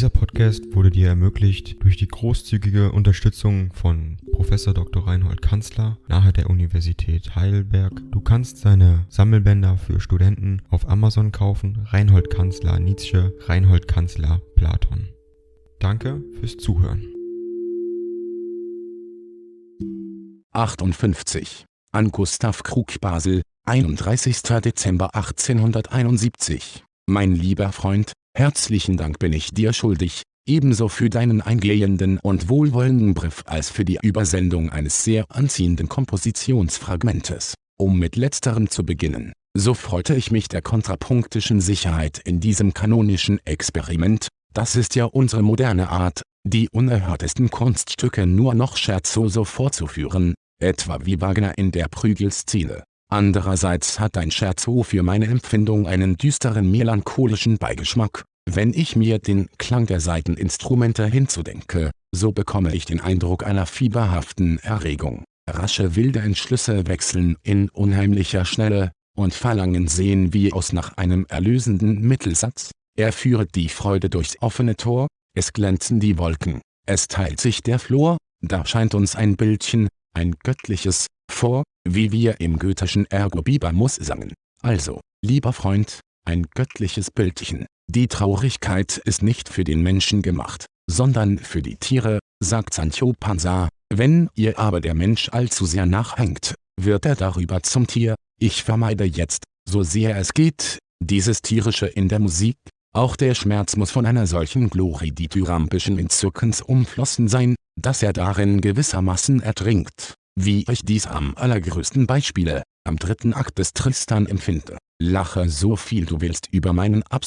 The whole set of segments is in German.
Dieser Podcast wurde dir ermöglicht durch die großzügige Unterstützung von Professor Dr. Reinhold Kanzler nahe der Universität Heidelberg. Du kannst seine Sammelbänder für Studenten auf Amazon kaufen. Reinhold Kanzler Nietzsche, Reinhold Kanzler Platon. Danke fürs Zuhören. 58. An Gustav Krug Basel, 31. Dezember 1871. Mein lieber Freund, herzlichen Dank bin ich dir schuldig, ebenso für deinen eingehenden und wohlwollenden Brief als für die Übersendung eines sehr anziehenden Kompositionsfragmentes. Um mit letzterem zu beginnen, so freute ich mich der kontrapunktischen Sicherheit in diesem kanonischen Experiment, das ist ja unsere moderne Art, die unerhörtesten Kunststücke nur noch scherzoso vorzuführen, etwa wie Wagner in der Prügelszene. Andererseits hat ein Scherzo für meine Empfindung einen düsteren melancholischen Beigeschmack, wenn ich mir den Klang der Saiteninstrumente hinzudenke, so bekomme ich den Eindruck einer fieberhaften Erregung. Rasche wilde Entschlüsse wechseln in unheimlicher Schnelle, und Verlangen sehen wie aus nach einem erlösenden Mittelsatz. Er führet die Freude durchs offene Tor, es glänzen die Wolken, es teilt sich der Flor, da scheint uns ein Bildchen, ein göttliches, vor, wie wir im goethischen Ergo Bibermus sangen. Also, lieber Freund, ein göttliches Bildchen. Die Traurigkeit ist nicht für den Menschen gemacht, sondern für die Tiere, sagt Sancho Panza. Wenn ihr aber der Mensch allzu sehr nachhängt, wird er darüber zum Tier. Ich vermeide jetzt, so sehr es geht, dieses Tierische in der Musik. Auch der Schmerz muss von einer solchen gloridithyrambischen Entzückens umflossen sein, dass er darin gewissermaßen ertrinkt, wie ich dies am allergrößten Beispiele, am dritten Akt des Tristan empfinde. Lache so viel du willst über meinen Abs...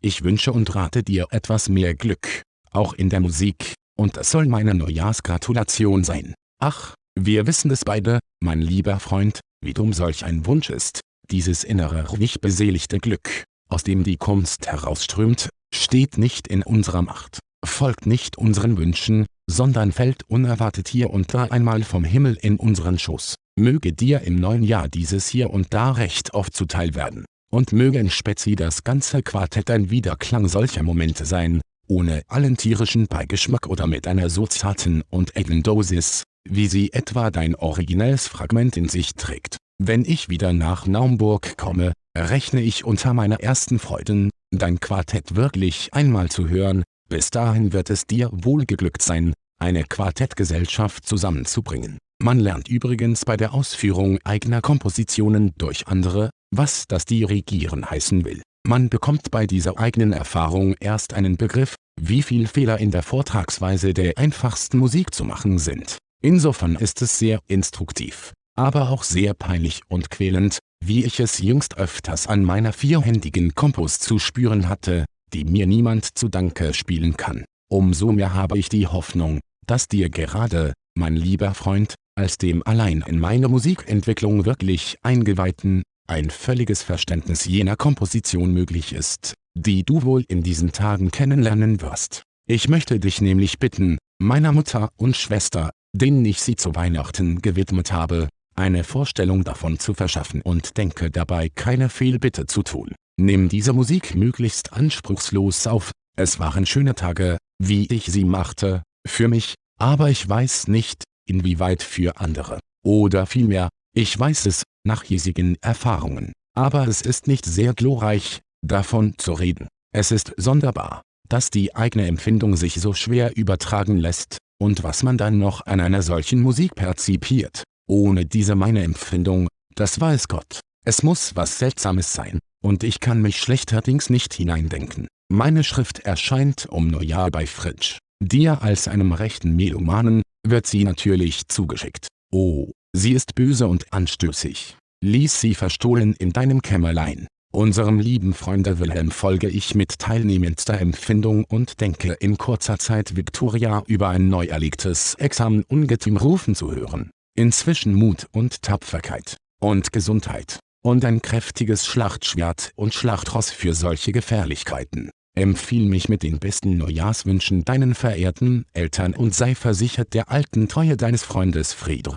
Ich wünsche und rate dir etwas mehr Glück, auch in der Musik, und das soll meine Neujahrsgratulation sein. Ach, wir wissen es beide, mein lieber Freund, wie dumm solch ein Wunsch ist. Dieses innere ruhig beseligte Glück, aus dem die Kunst herausströmt, steht nicht in unserer Macht, folgt nicht unseren Wünschen, sondern fällt unerwartet hier und da einmal vom Himmel in unseren Schoß. Möge dir im neuen Jahr dieses hier und da recht oft zuteil werden, und möge in Spezi das ganze Quartett ein Wiederklang solcher Momente sein, ohne allen tierischen Beigeschmack oder mit einer so zarten und edlen Dosis, wie sie etwa dein originelles Fragment in sich trägt. Wenn ich wieder nach Naumburg komme, rechne ich unter meiner ersten Freuden, dein Quartett wirklich einmal zu hören, bis dahin wird es dir wohl geglückt sein, eine Quartettgesellschaft zusammenzubringen. Man lernt übrigens bei der Ausführung eigener Kompositionen durch andere, was das Dirigieren heißen will. Man bekommt bei dieser eigenen Erfahrung erst einen Begriff, wie viel Fehler in der Vortragsweise der einfachsten Musik zu machen sind. Insofern ist es sehr instruktiv aber auch sehr peinlich und quälend, wie ich es jüngst öfters an meiner vierhändigen Kompos zu spüren hatte, die mir niemand zu Danke spielen kann. Umso mehr habe ich die Hoffnung, dass dir gerade, mein lieber Freund, als dem allein in meine Musikentwicklung wirklich Eingeweihten, ein völliges Verständnis jener Komposition möglich ist, die du wohl in diesen Tagen kennenlernen wirst. Ich möchte dich nämlich bitten, meiner Mutter und Schwester, denen ich sie zu Weihnachten gewidmet habe, eine Vorstellung davon zu verschaffen und denke dabei keine Fehlbitte zu tun. Nimm diese Musik möglichst anspruchslos auf, es waren schöne Tage, wie ich sie machte, für mich, aber ich weiß nicht, inwieweit für andere. Oder vielmehr, ich weiß es, nach hiesigen Erfahrungen. Aber es ist nicht sehr glorreich, davon zu reden. Es ist sonderbar, dass die eigene Empfindung sich so schwer übertragen lässt, und was man dann noch an einer solchen Musik perzipiert. Ohne diese meine Empfindung, das weiß Gott. Es muss was Seltsames sein, und ich kann mich schlechterdings nicht hineindenken. Meine Schrift erscheint um Neujahr bei Fritsch. Dir als einem rechten Melomanen, wird sie natürlich zugeschickt. Oh, sie ist böse und anstößig. Lies sie verstohlen in deinem Kämmerlein. Unserem lieben Freunde Wilhelm folge ich mit teilnehmendster Empfindung und denke in kurzer Zeit Victoria über ein neu erlegtes Examen ungetüm rufen zu hören. Inzwischen Mut und Tapferkeit und Gesundheit und ein kräftiges Schlachtschwert und Schlachtross für solche Gefährlichkeiten. Empfiehl mich mit den besten Neujahrswünschen deinen verehrten Eltern und sei versichert der alten Treue deines Freundes Friedr.